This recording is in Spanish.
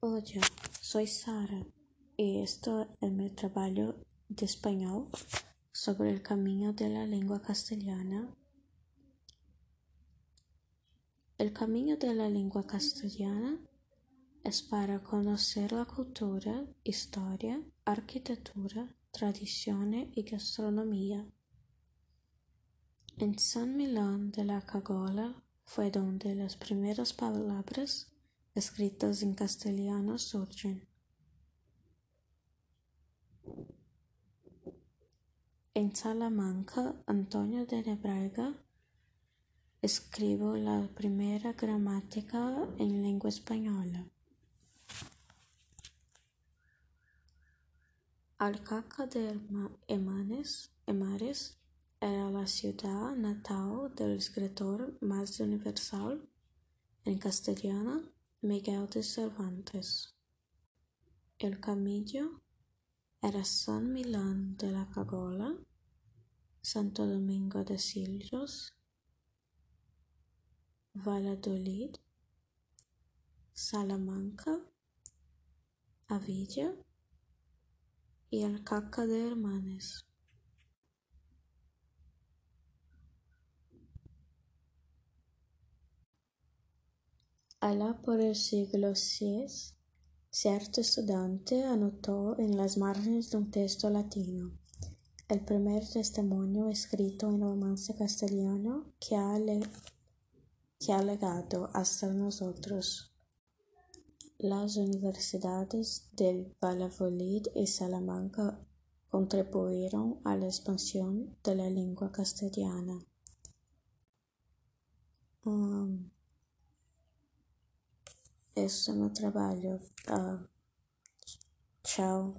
Hola, soy Sara y esto es mi trabajo de español sobre el camino de la lengua castellana. El camino de la lengua castellana es para conocer la cultura, historia, arquitectura, tradiciones y gastronomía. En San Milán de la Cagola fue donde las primeras palabras escritas en castellano surgen. En Salamanca, Antonio de Nebrega escribió la primera gramática en lengua española. Alcaca de Emanes, Emares era la ciudad natal del escritor más universal en castellano Miguel de Cervantes. El camino era San Milán de la Cagola, Santo Domingo de Silos, Valladolid, Salamanca, Avilla y Alcaca de Hermanes. Allá por el siglo VI, cierto estudiante anotó en las márgenes de un texto latino el primer testimonio escrito en romance castellano que ha, que ha legado hasta nosotros. Las universidades de Valladolid y Salamanca contribuyeron a la expansión de la lengua castellana. Um, sucesso no trabalho. Tá. Tchau.